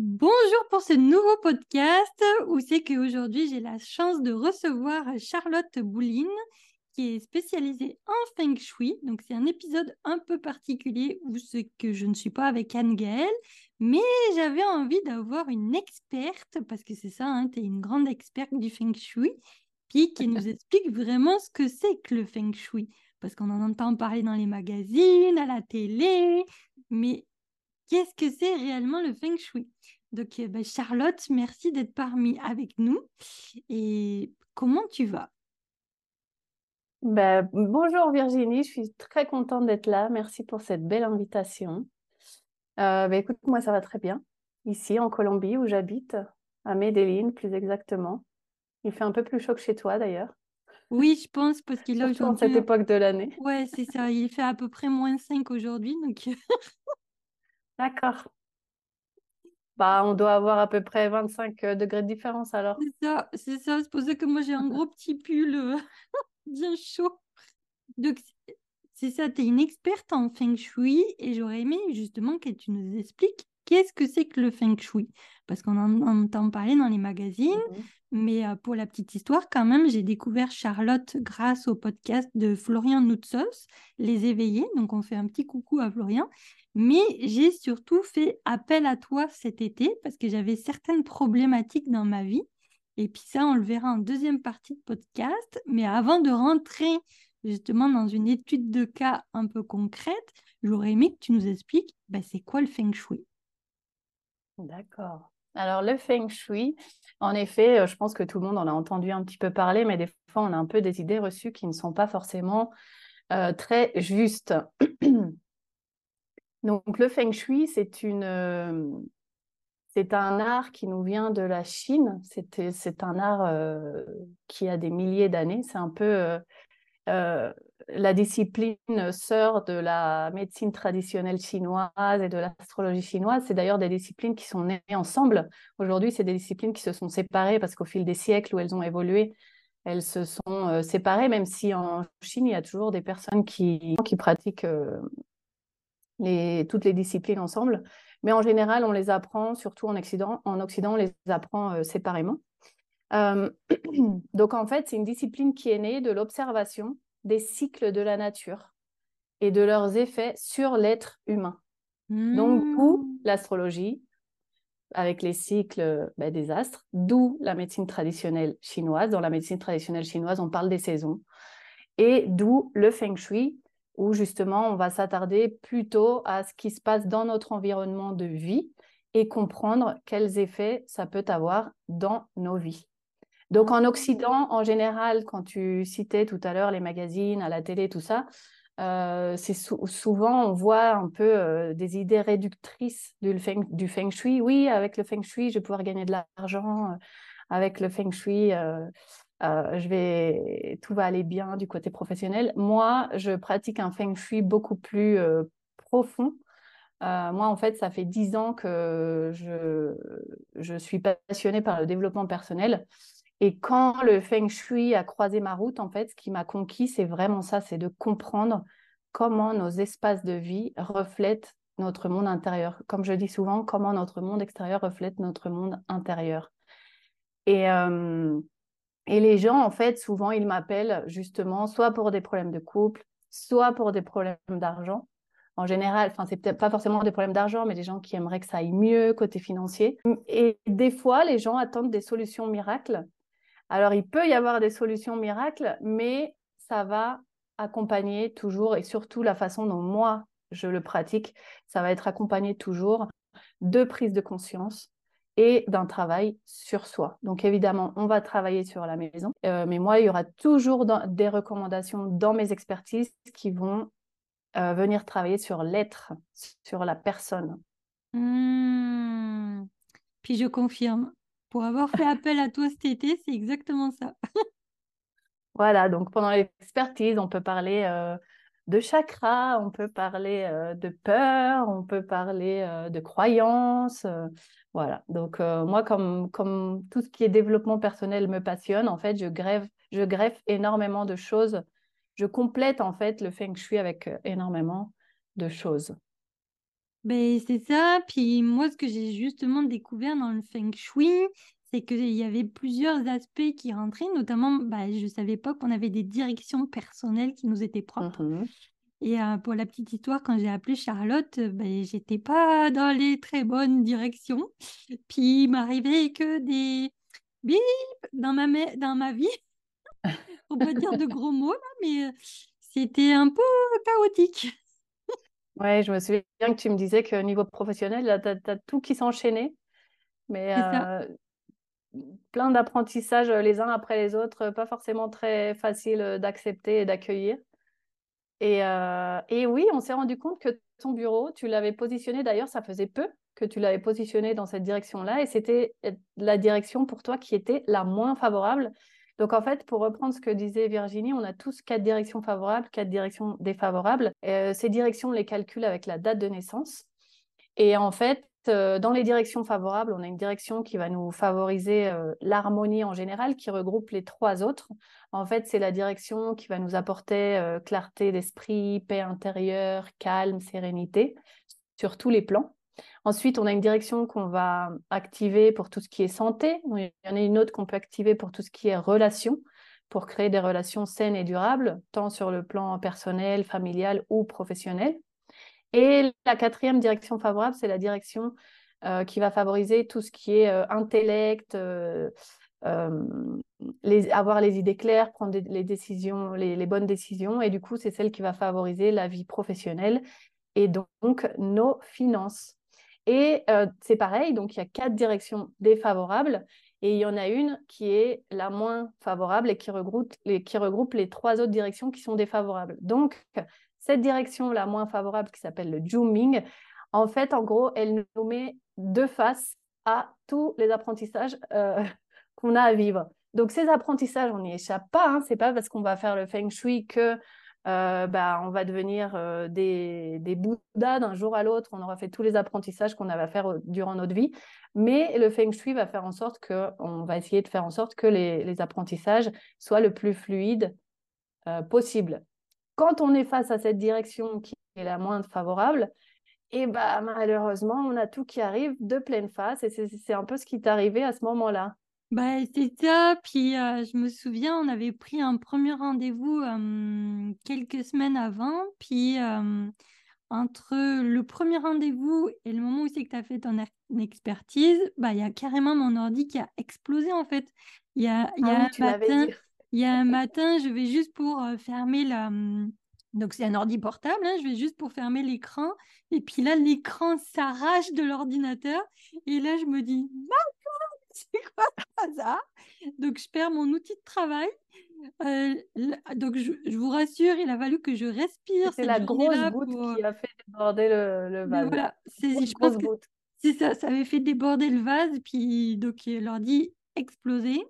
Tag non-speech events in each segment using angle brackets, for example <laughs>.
Bonjour pour ce nouveau podcast où c'est qu'aujourd'hui j'ai la chance de recevoir Charlotte Bouline qui est spécialisée en Feng Shui. Donc c'est un épisode un peu particulier où c'est que je ne suis pas avec Anne-Gaëlle, mais j'avais envie d'avoir une experte, parce que c'est ça, hein, tu es une grande experte du Feng Shui, puis qui nous <laughs> explique vraiment ce que c'est que le Feng Shui. Parce qu'on en entend parler dans les magazines, à la télé, mais qu'est-ce que c'est réellement le Feng Shui? Donc, euh, bah, Charlotte, merci d'être parmi avec nous. Et comment tu vas? Ben, bonjour Virginie, je suis très contente d'être là. Merci pour cette belle invitation. Euh, ben, écoute, moi ça va très bien. Ici en Colombie où j'habite, à Medellín plus exactement. Il fait un peu plus chaud que chez toi d'ailleurs. Oui, je pense, parce qu'il a aujourd'hui. cette époque de l'année. Ouais, c'est ça. Il fait à peu près moins 5 aujourd'hui. Donc... <laughs> D'accord. Bah, on doit avoir à peu près 25 euh, degrés de différence alors. C'est ça, c'est ça. C'est pour ça que moi j'ai un gros petit pull euh, <laughs> bien chaud. Donc, c'est ça, tu es une experte en feng shui et j'aurais aimé justement que tu nous expliques qu'est-ce que c'est que le feng shui? Parce qu'on en entend parler dans les magazines, mmh mais euh, pour la petite histoire, quand même, j'ai découvert Charlotte grâce au podcast de Florian Noutsos, Les Éveillés. Donc, on fait un petit coucou à Florian. Mais j'ai surtout fait appel à toi cet été parce que j'avais certaines problématiques dans ma vie. Et puis ça, on le verra en deuxième partie de podcast. Mais avant de rentrer justement dans une étude de cas un peu concrète, j'aurais aimé que tu nous expliques bah, c'est quoi le feng shui? D'accord. Alors, le feng shui, en effet, euh, je pense que tout le monde en a entendu un petit peu parler, mais des fois, on a un peu des idées reçues qui ne sont pas forcément euh, très justes. <clears throat> Donc, le feng shui, c'est une. Euh, c'est un art qui nous vient de la Chine. C'est un art qui a des milliers d'années. C'est un peu la discipline sœur de la médecine traditionnelle chinoise et de l'astrologie chinoise. C'est d'ailleurs des disciplines qui sont nées ensemble. Aujourd'hui, c'est des disciplines qui se sont séparées parce qu'au fil des siècles où elles ont évolué, elles se sont euh, séparées, même si en Chine, il y a toujours des personnes qui, pratiquent euh, toutes les disciplines ensemble. Mais en général, on les apprend, surtout en Occident, en Occident on les apprend euh, séparément. <clears throat> donc en fait, c'est une discipline qui est née de l'observation des cycles de la nature et de leurs effets sur l'être humain. Donc, d'où mmh. l'astrologie, avec les cycles ben, des astres, d'où la médecine traditionnelle chinoise. Dans la médecine traditionnelle chinoise, on parle des saisons. Et d'où le feng shui, où justement, on va s'attarder plutôt à ce qui se passe dans notre environnement de vie et comprendre quels effets ça peut avoir dans nos vies. Donc en Occident, en général, quand tu citais tout à l'heure les magazines, à la télé, tout ça, euh, c'est souvent on voit un peu euh, des idées réductrices du feng, du feng shui. Oui, avec le feng shui, je vais pouvoir gagner de l'argent. Euh, avec le feng shui, je vais, tout va aller bien du côté professionnel. Moi, je pratique un feng shui beaucoup plus profond. moi, en fait, ça fait dix ans que je, je suis passionnée par le développement personnel. Et quand le feng shui a croisé ma route, en fait, ce qui m'a conquis, c'est vraiment ça, c'est de comprendre comment nos espaces de vie reflètent notre monde intérieur. Comme je dis souvent, comment notre monde extérieur reflète notre monde intérieur. Et, euh, et les gens, en fait, souvent, ils m'appellent justement soit pour des problèmes de couple, soit pour des problèmes d'argent. En général, enfin, c'est peut-être pas forcément des problèmes d'argent, mais des gens qui aimeraient que ça aille mieux côté financier. Et des fois, les gens attendent des solutions miracles alors, il peut y avoir des solutions miracles, mais ça va accompagner toujours, et surtout la façon dont moi je le pratique, ça va être accompagné toujours de prise de conscience et d'un travail sur soi. Donc évidemment, on va travailler sur la maison, euh, mais moi, il y aura toujours des recommandations dans mes expertises qui vont euh, venir travailler sur l'être, sur la personne. Mmh. Puis je confirme, pour avoir fait appel à toi cet été, c'est exactement ça. <laughs> voilà, donc pendant l'expertise, on peut parler euh, de chakras, on peut parler euh, de peur, on peut parler euh, de croyances. voilà, donc moi, comme, comme tout ce qui est développement personnel me passionne, en fait, je, grève, je greffe énormément de choses. Je complète en fait le feng shui avec énormément de choses. Ben, c'est ça. Puis moi, ce que j'ai justement découvert dans le feng shui, c'est qu'il y avait plusieurs aspects qui rentraient, notamment, bah, je ne savais pas qu'on avait des directions personnelles qui nous étaient propres. Mmh Et euh, pour la petite histoire, quand j'ai appelé Charlotte, ben, j'étais pas dans les très bonnes directions. Puis il m'arrivait que des bip dans ma, dans ma vie. <laughs> On peut dire de gros mots, là, mais euh, c'était un peu chaotique. Ouais, je me souviens que tu me disais qu'au niveau professionnel, tu as, tout qui s'enchaînait. Mais euh, plein d'apprentissages euh, les uns après les autres, pas forcément très facile euh, d'accepter et d'accueillir. Et, et, oui, on s'est rendu compte que ton bureau, tu l'avais positionné, d'ailleurs, ça faisait peu que tu l'avais positionné dans cette direction-là, et c'était la direction pour toi qui était la moins favorable. Donc en fait, pour reprendre ce que disait Virginie, on a tous quatre directions favorables, quatre directions défavorables. Euh, ces directions, on les calcule avec la date de naissance. Et en fait, euh, dans les directions favorables, on a une direction qui va nous favoriser euh, l'harmonie en général, qui regroupe les trois autres. En fait, c'est la direction qui va nous apporter clarté d'esprit, paix intérieure, calme, sérénité sur tous les plans. Ensuite, on a une direction qu'on va activer pour tout ce qui est santé. Il y en a une autre qu'on peut activer pour tout ce qui est relation, pour créer des relations saines et durables, tant sur le plan personnel, familial ou professionnel. Et la quatrième direction favorable, c'est la direction euh, qui va favoriser tout ce qui est euh, intellect, euh, avoir les idées claires, prendre les décisions, les, bonnes décisions. Et du coup, c'est celle qui va favoriser la vie professionnelle et donc nos finances. Et euh, c'est pareil, donc il y a quatre directions défavorables et il y en a une qui est la moins favorable et qui regroupe les, qui regroupe les trois autres directions qui sont défavorables. Donc, cette direction la moins favorable qui s'appelle le Zooming, en fait, en gros, elle nous met de face à tous les apprentissages euh, <laughs> qu'on a à vivre. Donc, ces apprentissages, on n'y échappe pas. Hein. C'est pas parce qu'on va faire le feng shui que euh, bah, on va devenir euh, des, Bouddhas d'un jour à l'autre. On aura fait tous les apprentissages qu'on avait à faire euh, durant notre vie. Mais le Feng Shui va faire en sorte que, on va essayer de faire en sorte que les, apprentissages soient le plus fluides possible. Quand on est face à cette direction qui est la moins favorable, et bah, malheureusement, on a tout qui arrive de pleine face. Et c'est un peu ce qui t'est arrivé à ce moment-là. Bah, c'est ça. Puis je me souviens, on avait pris un premier rendez-vous quelques semaines avant. Puis entre le premier rendez-vous et le moment où c'est que tu as fait ton expertise, bah, il y a carrément mon ordi qui a explosé en fait. Il y a, y a ah un matin, il y a un <laughs> matin, je vais juste pour fermer la. Donc c'est un ordi portable, hein, je vais juste pour fermer l'écran. Et puis là, l'écran s'arrache de l'ordinateur. Et là, je me dis, c'est quoi ça Donc, je perds mon outil de travail. Euh, donc, je, vous rassure, il a fallu que je respire. C'est la grosse goutte qui a fait déborder le, vase. Voilà, c'est ça, ça avait fait déborder le vase, puis donc l'ordi explosé.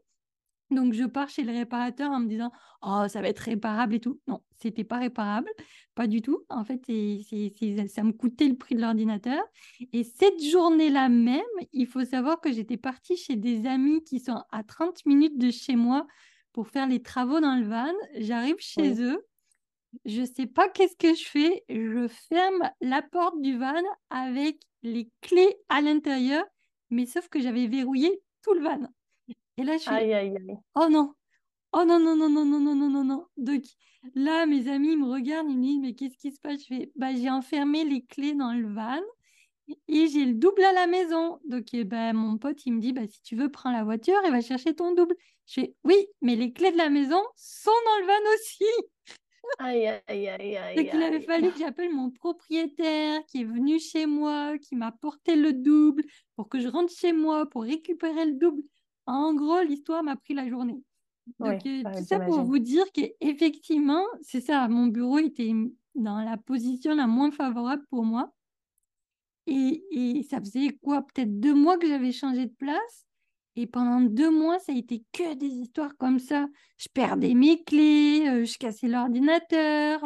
Donc, je pars chez le réparateur en me disant Oh, ça va être réparable et tout. Non, c'était pas réparable, pas du tout. En fait, ça me coûtait le prix de l'ordinateur. Et cette journée-là même, il faut savoir que j'étais partie chez des amis qui sont à 30 minutes de chez moi pour faire les travaux dans le van. J'arrive chez eux. Je sais pas qu'est-ce que je fais. Je ferme la porte du van avec les clés à l'intérieur, mais sauf que j'avais verrouillé tout le van. Et là, je suis, aïe, aïe, aïe. oh non, oh non, non, non, non, non, non, non, non, non. Donc là, mes amis me regardent, ils me disent, mais qu'est-ce qui se passe Je fais, bah, j'ai enfermé les clés dans le van et j'ai le double à la maison. Donc, ben, mon pote, il me dit, bah, si tu veux, prends la voiture et va chercher ton double. Je fais, oui, mais les clés de la maison sont dans le van aussi. <laughs> Aïe, aïe, aïe, aïe. Donc, il avait fallu que j'appelle mon propriétaire qui est venu chez moi, qui m'a porté le double pour que je rentre chez moi pour récupérer le double. En gros, l'histoire m'a pris la journée. Donc, euh, tout ça pour vous dire qu'effectivement, c'est ça, mon bureau était dans la position la moins favorable pour moi. Et, et ça faisait quoi? Peut-être deux mois que j'avais changé de place. Et pendant deux mois, ça a été que des histoires comme ça. Je perdais mes clés, euh, je cassais l'ordinateur,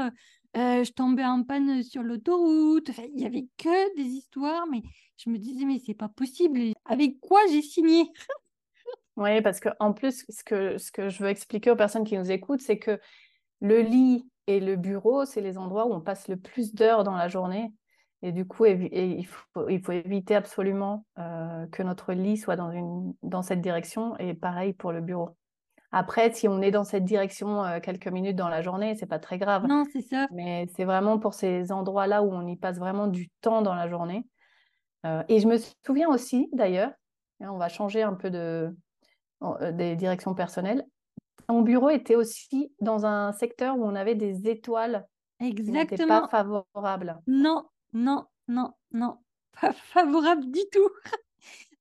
euh, je tombais en panne sur l'autoroute. Enfin, il y avait que des histoires, mais je me disais, mais c'est pas possible. Avec quoi j'ai signé? <laughs> Oui, parce qu'en plus, ce que, ce que je veux expliquer aux personnes qui nous écoutent, c'est que le lit et le bureau, c'est les endroits où on passe le plus d'heures dans la journée. Et du coup, il, faut, il, faut, éviter absolument que notre lit soit dans, une, dans cette direction. Et pareil pour le bureau. Après, si on est dans cette direction quelques minutes dans la journée, c'est pas très grave. Non, c'est ça. Mais c'est vraiment pour ces endroits-là où on y passe vraiment du temps dans la journée. et je me souviens aussi, d'ailleurs, on va changer un peu de, des directions personnelles. Mon bureau était aussi dans un secteur où on avait des étoiles Exactement. qui pas favorables. Non, non, non, non, <laughs> pas favorable du tout. <laughs>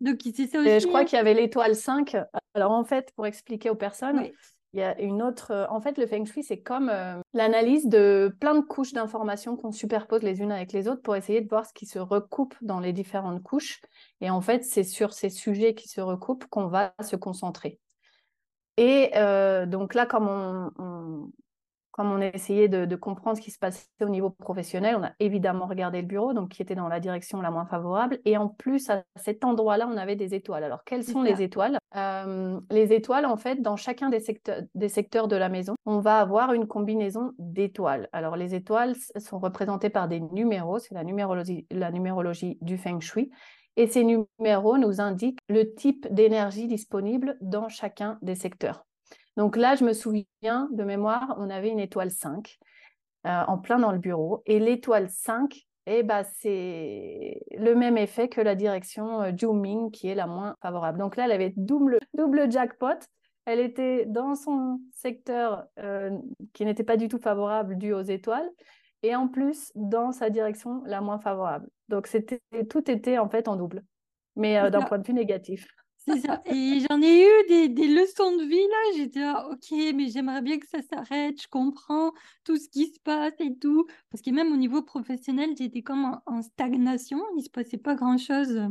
Donc, c'est ça aussi. Et je crois qu'il y avait l'étoile 5. Alors, en fait, pour expliquer aux personnes, il y a une autre. Euh, en fait, le feng shui, c'est comme euh, l'analyse de plein de couches d'informations qu'on superpose les unes avec les autres pour essayer de voir ce qui se recoupe dans les différentes couches. Et en fait, c'est sur ces sujets qui se recoupent qu'on va se concentrer. Et euh, donc là, comme on, comme on a essayé de, comprendre ce qui se passait au niveau professionnel, on a évidemment regardé le bureau, donc qui était dans la direction la moins favorable. Et en plus, à cet endroit-là, on avait des étoiles. Alors, quelles sont les étoiles? Euh, Les étoiles, en fait, dans chacun des secteurs, des secteurs de la maison, on va avoir une combinaison d'étoiles. Alors, les étoiles sont représentées par des numéros, c'est la numérologie, la numérologie du feng shui. Et ces numéros nous indiquent le type d'énergie disponible dans chacun des secteurs. Donc là, je me souviens de mémoire, on avait une étoile 5 euh, en plein dans le bureau. Et l'étoile 5, eh ben, c'est le même effet que la direction euh, Juming qui est la moins favorable. Donc là, elle avait double, double jackpot. Elle était dans son secteur euh, qui n'était pas du tout favorable dû aux étoiles et en plus dans sa direction la moins favorable. Donc c'était tout était en fait en double, mais d'un point de vue négatif. C'est ça. Et j'en ai eu des, des, leçons de vie là. J'étais là, ok, mais j'aimerais bien que ça s'arrête. Je comprends tout ce qui se passe et tout. Parce que même au niveau professionnel, j'étais comme en, stagnation. Il se passait pas grand chose.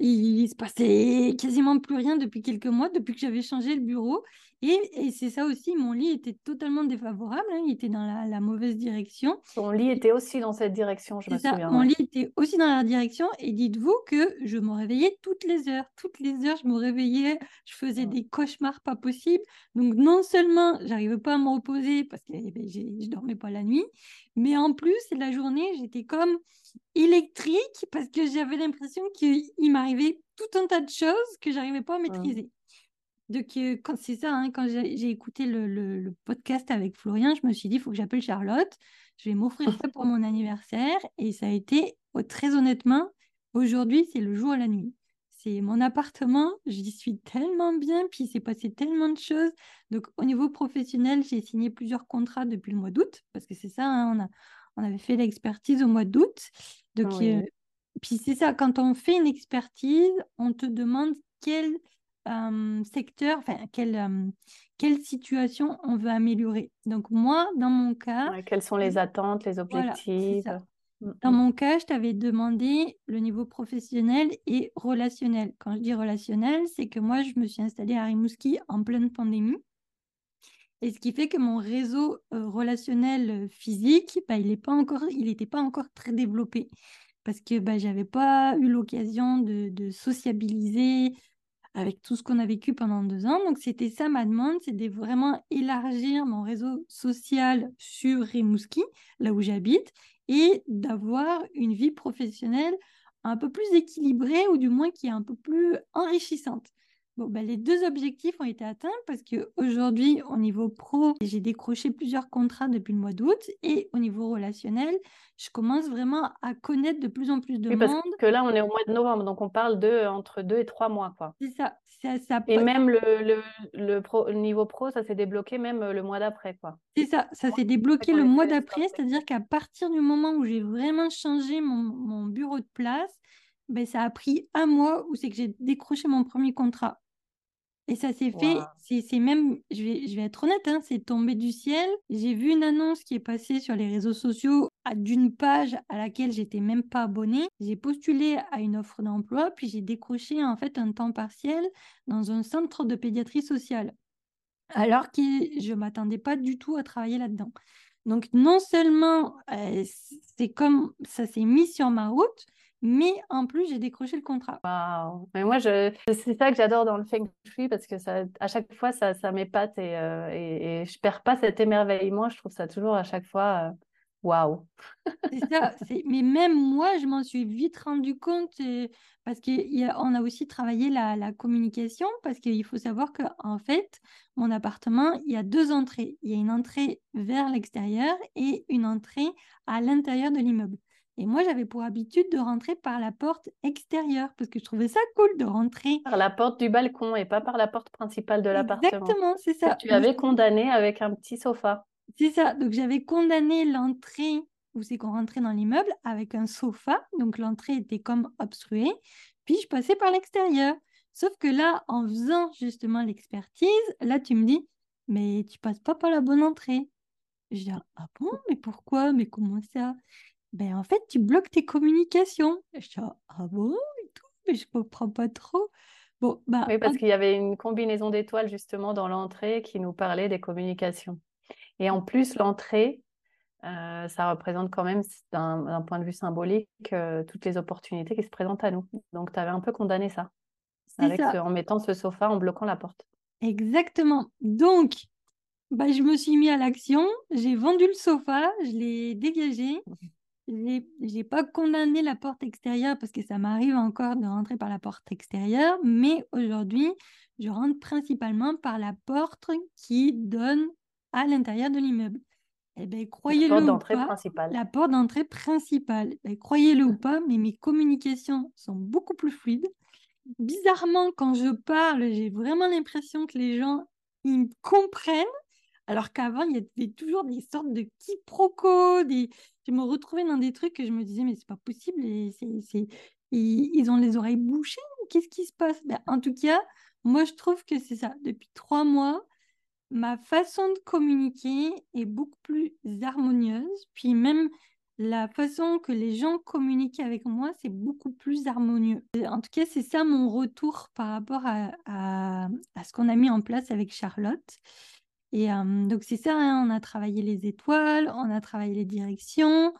Il, se passait quasiment plus rien depuis quelques mois, depuis que j'avais changé le bureau. Et, c'est ça aussi, mon lit était totalement défavorable, hein, il était dans la, mauvaise direction. Mon lit était aussi dans cette direction, je me souviens. Mon lit était aussi dans la direction, et dites-vous que je me réveillais toutes les heures. Toutes les heures, je me réveillais, je faisais des cauchemars pas possibles. Donc non seulement j'arrivais pas à me reposer parce que ben, je ne dormais pas la nuit, mais en plus, la journée, j'étais comme électrique parce que j'avais l'impression qu'il m'arrivait tout un tas de choses que j'arrivais pas à maîtriser. Donc, quand c'est ça, hein, quand j'ai écouté le, podcast avec Florian, je me suis dit, il faut que j'appelle Charlotte. Je vais m'offrir ça pour mon anniversaire. Et ça a été, oh, très honnêtement, aujourd'hui, c'est le jour à la nuit. C'est mon appartement, j'y suis tellement bien, puis il s'est passé tellement de choses. Donc, au niveau professionnel, j'ai signé plusieurs contrats depuis le mois d'août, parce que c'est ça, hein, on, a, on avait fait l'expertise au mois d'août. Donc, puis c'est ça, quand on fait une expertise, on te demande quel secteur, enfin, quelle, quelle situation on veut améliorer. Donc, moi, dans mon cas. quelles sont les attentes, les objectifs? mmh, Dans mmh. mon cas, je t'avais demandé le niveau professionnel et relationnel. Quand je dis relationnel, c'est que moi, je me suis installée à Rimouski en pleine pandémie. Et ce qui fait que mon réseau relationnel physique, bah, il n'était pas, encore, pas encore très développé. Parce que bah, je n'avais pas eu l'occasion de, de, sociabiliser, avec tout ce qu'on a vécu pendant deux ans. Donc, c'était ça ma demande, c'est de vraiment élargir mon réseau social sur Rimouski, là où j'habite, et d'avoir une vie professionnelle un peu plus équilibrée ou du moins qui est un peu plus enrichissante. Bon, ben, les deux objectifs ont été atteints parce qu'aujourd'hui, au niveau pro, j'ai décroché plusieurs contrats depuis le mois d'août et au niveau relationnel, je commence vraiment à connaître de plus en plus de oui, parce que là, on est au mois de novembre, donc on parle de entre deux et trois mois. quoi. C'est ça. ça, et même le, le, le, pro, le, niveau pro, ça s'est débloqué même euh, le mois d'après. quoi. C'est ça, ça s'est débloqué le mois d'après, c'est-à-dire qu'à partir du moment où j'ai vraiment changé mon, mon bureau de place, ben, ça a pris un mois où c'est que j'ai décroché mon premier contrat. Et ça s'est fait, c'est même, je vais, je vais être honnête, hein, c'est tombé du ciel. J'ai vu une annonce qui est passée sur les réseaux sociaux d'une page à laquelle j'étais même pas abonnée. J'ai postulé à une offre d'emploi, puis j'ai décroché en fait un temps partiel dans un centre de pédiatrie sociale. Alors que je m'attendais pas du tout à travailler là-dedans. Donc non seulement euh, c'est comme ça s'est mis sur ma route, mais en plus, j'ai décroché le contrat. Waouh Mais moi, je... c'est ça que j'adore dans le feng shui parce que ça, à chaque fois, ça, ça m'épate et, euh, et, et, je perds pas cet émerveillement. Je trouve ça toujours à chaque fois euh, waouh. c'est <laughs> ça. Mais même moi, je m'en suis vite rendu compte parce qu'on a, aussi travaillé la, communication parce qu'il faut savoir qu'en fait, mon appartement, il y a deux entrées. Il y a une entrée vers l'extérieur et une entrée à l'intérieur de l'immeuble. Et moi, j'avais pour habitude de rentrer par la porte extérieure parce que je trouvais ça cool de rentrer. Par la porte du balcon et pas par la porte principale de l'appartement. Exactement, c'est ça. tu avais condamné avec un petit sofa. C'est ça. Donc, j'avais condamné l'entrée où c'est qu'on rentrait dans l'immeuble avec un sofa. Donc, l'entrée était comme obstruée. Puis, je passais par l'extérieur. Sauf que là, en faisant justement l'expertise, là, tu me dis, mais tu passes pas par la bonne entrée. Je dis, ah bon, mais pourquoi? Mais comment ça? Ben, en fait, tu bloques tes communications. je dis, ah bon et tout, mais je comprends pas trop. Bon, bah, oui, parce qu'il y avait une combinaison d'étoiles justement dans l'entrée qui nous parlait des communications. Et en plus, l'entrée, euh, ça représente quand même, d'un point de vue symbolique, euh, toutes les opportunités qui se présentent à nous. Donc, tu avais un peu condamné ça, avec en mettant ce sofa, en bloquant la porte. Exactement. Donc, bah, je me suis mis à l'action, j'ai vendu le sofa, je l'ai dégagé, j'ai pas condamné la porte extérieure parce que ça m'arrive encore de rentrer par la porte extérieure, mais aujourd'hui, je rentre principalement par la porte qui donne à l'intérieur de l'immeuble. Eh ben, croyez-le ou pas, principale. la porte d'entrée principale. Eh croyez-le ou pas, mais mes communications sont beaucoup plus fluides. Bizarrement, quand je parle, j'ai vraiment l'impression que les gens ils me comprennent alors qu'avant, il y avait toujours des sortes de quiproquos. Des... Je me retrouvais dans des trucs que je me disais, mais c'est pas possible. Et Ils, ont les oreilles bouchées. Qu'est-ce qui se passe? Ben, En tout cas, moi, je trouve que c'est ça. Depuis trois mois, ma façon de communiquer est beaucoup plus harmonieuse. Puis même la façon que les gens communiquent avec moi, c'est beaucoup plus harmonieux. En tout cas, c'est ça mon retour par rapport à ce qu'on a mis en place avec Charlotte. Et donc, c'est ça, hein, on a travaillé les étoiles, on a travaillé les directions.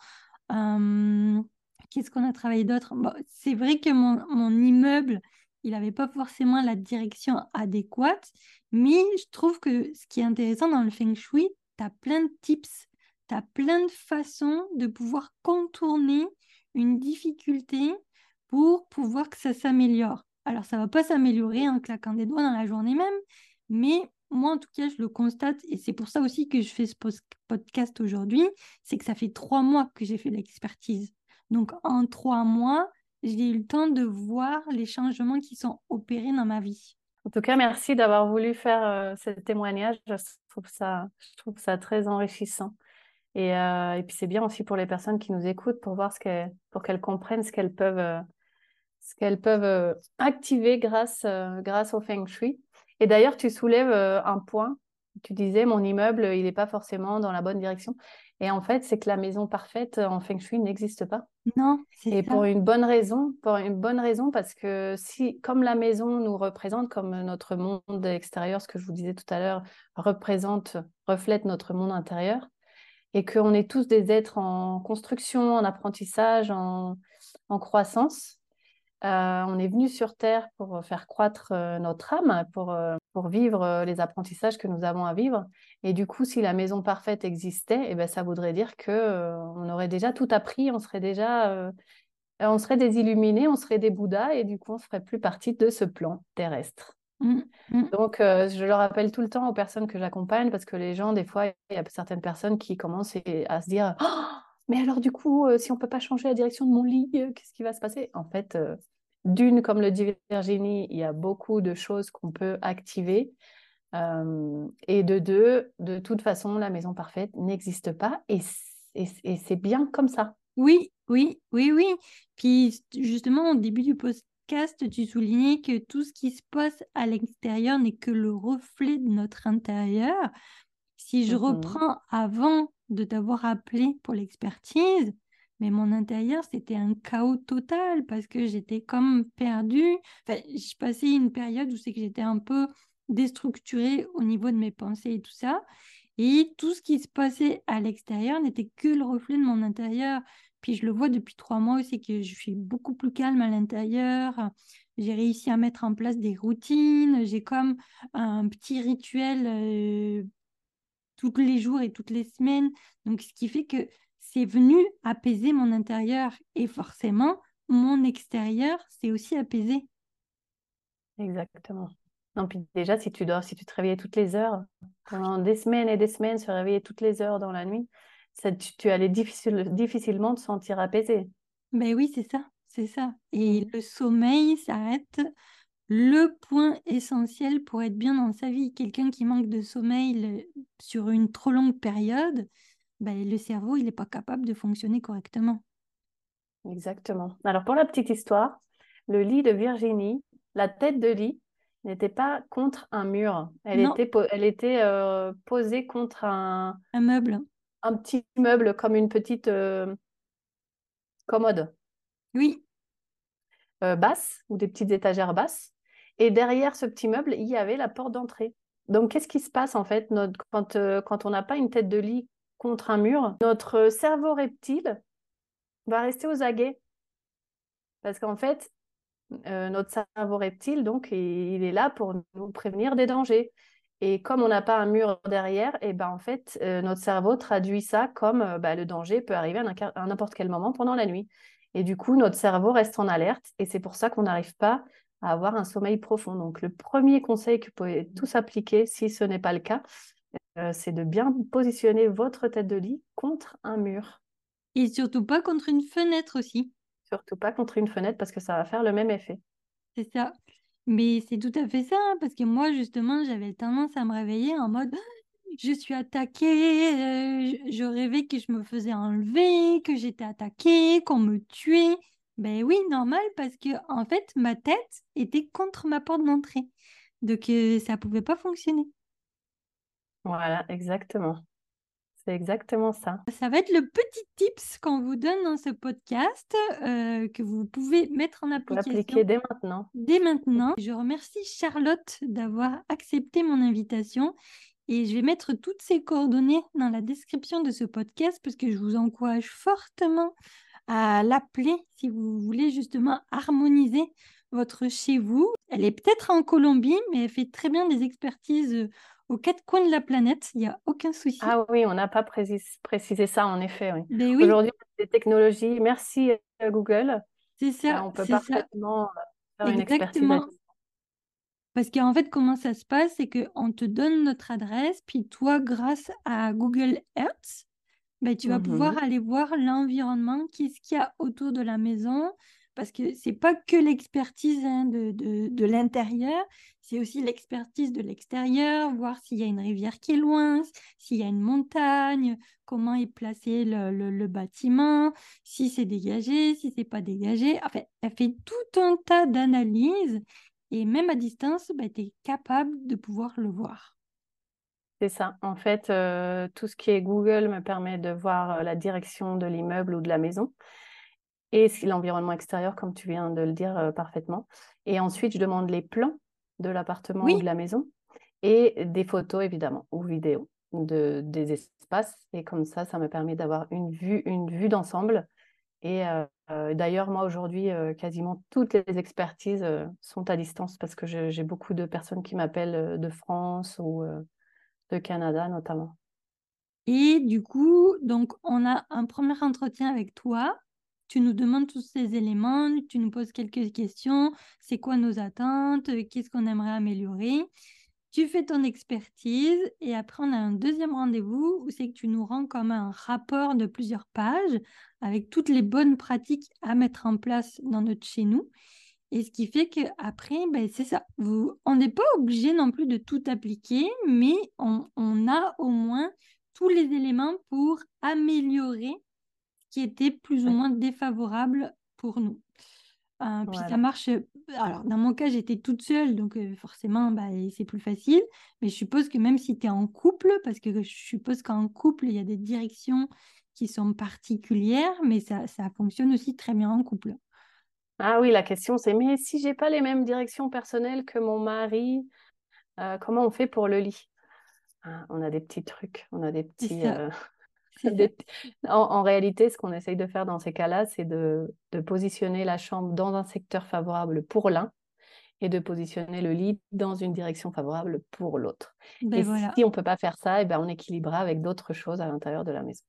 Qu'est-ce qu'on a travaillé d'autre? C'est vrai que mon, mon immeuble, il n'avait pas forcément la direction adéquate, mais je trouve que ce qui est intéressant dans le feng shui, tu as plein de tips, tu as plein de façons de pouvoir contourner une difficulté pour pouvoir que ça s'améliore. Alors, ça ne va pas s'améliorer en claquant des doigts dans la journée même, mais moi, en tout cas, je le constate, et c'est pour ça aussi que je fais ce podcast aujourd'hui, c'est que ça fait trois mois que j'ai fait l'expertise. Donc, en trois mois, j'ai eu le temps de voir les changements qui sont opérés dans ma vie. En tout cas, merci d'avoir voulu faire euh, ce témoignage. Je trouve ça, très enrichissant. Et, euh, et puis, c'est bien aussi pour les personnes qui nous écoutent pour voir ce qu'elles, pour qu'elles comprennent ce qu'elles peuvent, euh, ce qu'elles peuvent activer grâce, grâce au Feng Shui. Et d'ailleurs, tu soulèves euh, un point. Tu disais, mon immeuble, il n'est pas forcément dans la bonne direction. Et en fait, c'est que la maison parfaite en feng shui n'existe pas. Non, Et pour une bonne raison, pour une bonne raison, parce que si, comme la maison nous représente, comme notre monde extérieur, ce que je vous disais tout à l'heure, représente, reflète notre monde intérieur, et qu'on est tous des êtres en construction, en apprentissage, en, en croissance, euh, on est venu sur Terre pour faire croître euh, notre âme, pour, euh, pour vivre les apprentissages que nous avons à vivre. Et du coup, si la maison parfaite existait, eh ben, ça voudrait dire que on aurait déjà tout appris, on serait déjà, on serait des illuminés, on serait des Bouddhas, et du coup, on ne ferait plus partie de ce plan terrestre. Mmh, mmh. Donc, je le rappelle tout le temps aux personnes que j'accompagne, parce que les gens, des fois, il y a certaines personnes qui commencent à se dire «Oh, mais alors du coup, si on ne peut pas changer la direction de mon lit, qu'est-ce qui va se passer? En fait, d'une, comme le dit Virginie, il y a beaucoup de choses qu'on peut activer. Euh, et de deux, de toute façon, la maison parfaite n'existe pas et, c'est bien comme ça. Oui, oui, oui, oui. Puis justement, au début du podcast, tu soulignais que tout ce qui se passe à l'extérieur n'est que le reflet de notre intérieur. Si je mmh reprends avant de t'avoir appelé pour l'expertise, mais mon intérieur, c'était un chaos total parce que j'étais comme perdue. Enfin, je passais une période où c'est que j'étais un peu déstructurée au niveau de mes pensées et tout ça. Et tout ce qui se passait à l'extérieur n'était que le reflet de mon intérieur. Puis je le vois depuis trois mois aussi que je suis beaucoup plus calme à l'intérieur. J'ai réussi à mettre en place des routines. J'ai comme un petit rituel euh, tous les jours et toutes les semaines. Donc, ce qui fait que c'est venu apaiser mon intérieur. Et forcément, mon extérieur, c'est aussi apaisé. Exactement. Non, puis déjà, si tu dors, si tu te réveillais toutes les heures, pendant des semaines et des semaines, se réveiller toutes les heures dans la nuit, ça, tu, allais difficilement te sentir apaisé. Ben oui, c'est ça, c'est ça. Et mmh. le sommeil, ça reste le point essentiel pour être bien dans sa vie. Quelqu'un qui manque de sommeil sur une trop longue période, ben, le cerveau, il n'est pas capable de fonctionner correctement. Exactement. Alors, pour la petite histoire, le lit de Virginie, la tête de lit, n'était pas contre un mur. Elle était, elle était euh, posée contre un... Un meuble. Un petit meuble comme une petite euh, commode. Oui. Euh, basse ou des petites étagères basses. Et derrière ce petit meuble, il y avait la porte d'entrée. Donc, qu'est-ce qui se passe en fait quand, quand on n'a pas une tête de lit contre un mur Notre cerveau reptile va rester aux aguets. Parce qu'en fait, euh, notre cerveau reptile, donc, il est là pour nous prévenir des dangers. Et comme on n'a pas un mur derrière, et eh ben en fait, euh, notre cerveau traduit ça comme euh, bah, le danger peut arriver à n'importe quel moment pendant la nuit. Et du coup, notre cerveau reste en alerte et c'est pour ça qu'on n'arrive pas à avoir un sommeil profond. Donc, le premier conseil que vous pouvez tous appliquer, si ce n'est pas le cas, c'est de bien positionner votre tête de lit contre un mur. Et surtout pas contre une fenêtre aussi. Surtout pas contre une fenêtre parce que ça va faire le même effet. C'est ça. Mais c'est tout à fait ça, hein, parce que moi, justement, j'avais tendance à me réveiller en mode je suis attaquée, euh, je rêvais que je me faisais enlever, que j'étais attaquée, qu'on me tuait. Ben oui, normal, parce que en fait, ma tête était contre ma porte d'entrée. Donc, euh, ça ne pouvait pas fonctionner. Voilà, exactement. C'est exactement ça. Ça va être le petit tips qu'on vous donne dans ce podcast euh, que vous pouvez mettre en application. appliquer dès maintenant. Dès maintenant. Je remercie Charlotte d'avoir accepté mon invitation et je vais mettre toutes ces coordonnées dans la description de ce podcast parce que je vous encourage fortement à l'appeler si vous voulez justement harmoniser votre chez vous. Elle est peut-être en Colombie, mais elle fait très bien des expertises aux quatre coins de la planète, il n'y a aucun souci. Ah oui, on n'a pas précisé, ça en effet. Oui. Ben oui. Aujourd'hui, des technologies, merci euh, Google. C'est ça. Euh, on peut parfaitement ça. faire une expertise. Parce qu'en fait, comment ça se passe, c'est qu'on te donne notre adresse, puis toi, grâce à Google Earth, ben, tu vas pouvoir mmh aller voir l'environnement, qu'est-ce qu'il y a autour de la maison, parce que c'est pas que l'expertise hein, de, de, l'intérieur, c'est aussi l'expertise de l'extérieur, voir s'il y a une rivière qui est loin, s'il y a une montagne, comment est placé le, le, bâtiment, si c'est dégagé, si c'est pas dégagé. Enfin, elle fait tout un tas d'analyses et même à distance, bah, tu es capable de pouvoir le voir. C'est ça. En fait, euh, tout ce qui est Google me permet de voir euh, la direction de l'immeuble ou de la maison et l'environnement extérieur, comme tu viens de le dire euh, parfaitement. Et ensuite, je demande les plans de l'appartement ou de la maison et des photos, évidemment, ou vidéos de, des espaces. Et comme ça, ça me permet d'avoir une vue, une vue d'ensemble. Et euh, d'ailleurs, moi, aujourd'hui, quasiment toutes les expertises sont à distance parce que j'ai beaucoup de personnes qui m'appellent de France ou de Canada, notamment. Et du coup, donc, on a un premier entretien avec toi tu nous demandes tous ces éléments, tu nous poses quelques questions, c'est quoi nos attentes, qu'est-ce qu'on aimerait améliorer? Tu fais ton expertise et après on a un deuxième rendez-vous où c'est que tu nous rends comme un rapport de plusieurs pages avec toutes les bonnes pratiques à mettre en place dans notre chez nous. Et ce qui fait qu'après, ben, c'est ça. Vous, on n'est pas obligé non plus de tout appliquer, mais on, on a au moins tous les éléments pour améliorer qui était plus ou moins défavorable pour nous. Euh, puis ça marche. Alors, dans mon cas, j'étais toute seule, donc euh, forcément, bah, c'est plus facile. Mais je suppose que même si tu es en couple, parce que je suppose qu'en couple, il y a des directions qui sont particulières, mais ça, ça fonctionne aussi très bien en couple. Ah oui, la question c'est mais si j'ai pas les mêmes directions personnelles que mon mari, euh, comment on fait pour le lit? Ah, On a des petits trucs, on a des petits. <laughs> <laughs> En, réalité, ce qu'on essaye de faire dans ces cas-là, c'est de, positionner la chambre dans un secteur favorable pour l'un et de positionner le lit dans une direction favorable pour l'autre. Ben et si on ne peut pas faire ça, et eh ben on équilibrera avec d'autres choses à l'intérieur de la maison.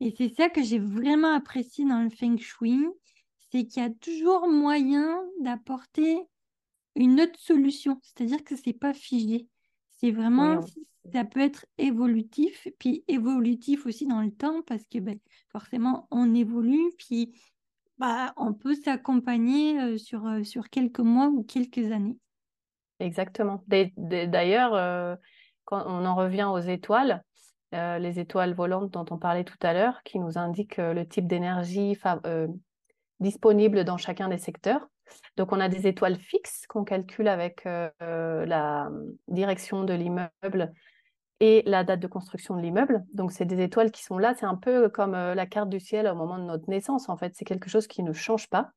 Et c'est ça que j'ai vraiment apprécié dans le feng shui, c'est qu'il y a toujours moyen d'apporter une autre solution. C'est-à-dire que c'est pas figé. C'est vraiment, ça peut être évolutif, puis évolutif aussi dans le temps, parce que ben, forcément, on évolue, puis bah, on peut s'accompagner euh, sur, euh, sur quelques mois ou quelques années. Exactement. D'ailleurs, euh, quand on en revient aux étoiles, les étoiles volantes dont on parlait tout à l'heure, qui nous indiquent le type d'énergie disponible dans chacun des secteurs. Donc, on a des étoiles fixes qu'on calcule avec la direction de l'immeuble et la date de construction de l'immeuble. Donc, c'est des étoiles qui sont là. C'est un peu comme la carte du ciel au moment de notre naissance. En fait, c'est quelque chose qui ne change pas.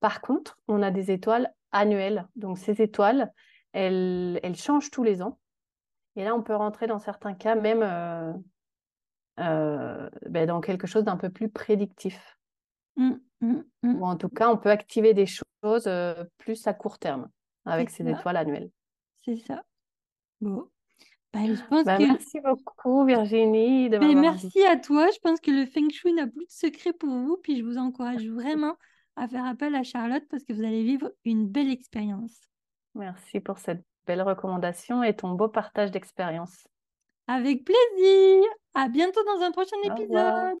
Par contre, on a des étoiles annuelles. Donc, ces étoiles, elles, changent tous les ans. Et là, on peut rentrer dans certains cas même euh, euh, ben, dans quelque chose d'un peu plus prédictif. Mmh, mmh, mmh. Ou en tout cas, on peut activer des choses euh, plus à court terme avec ces étoiles annuelles. C'est ça. Bon. Ben, je pense ben, Merci beaucoup, Virginie. De merci à toi. Je pense que le Feng Shui n'a plus de secret pour vous. Puis je vous encourage vraiment à faire appel à Charlotte parce que vous allez vivre une belle expérience. Merci pour cette belle recommandation et ton beau partage d'expérience. Avec plaisir. À bientôt dans un prochain épisode.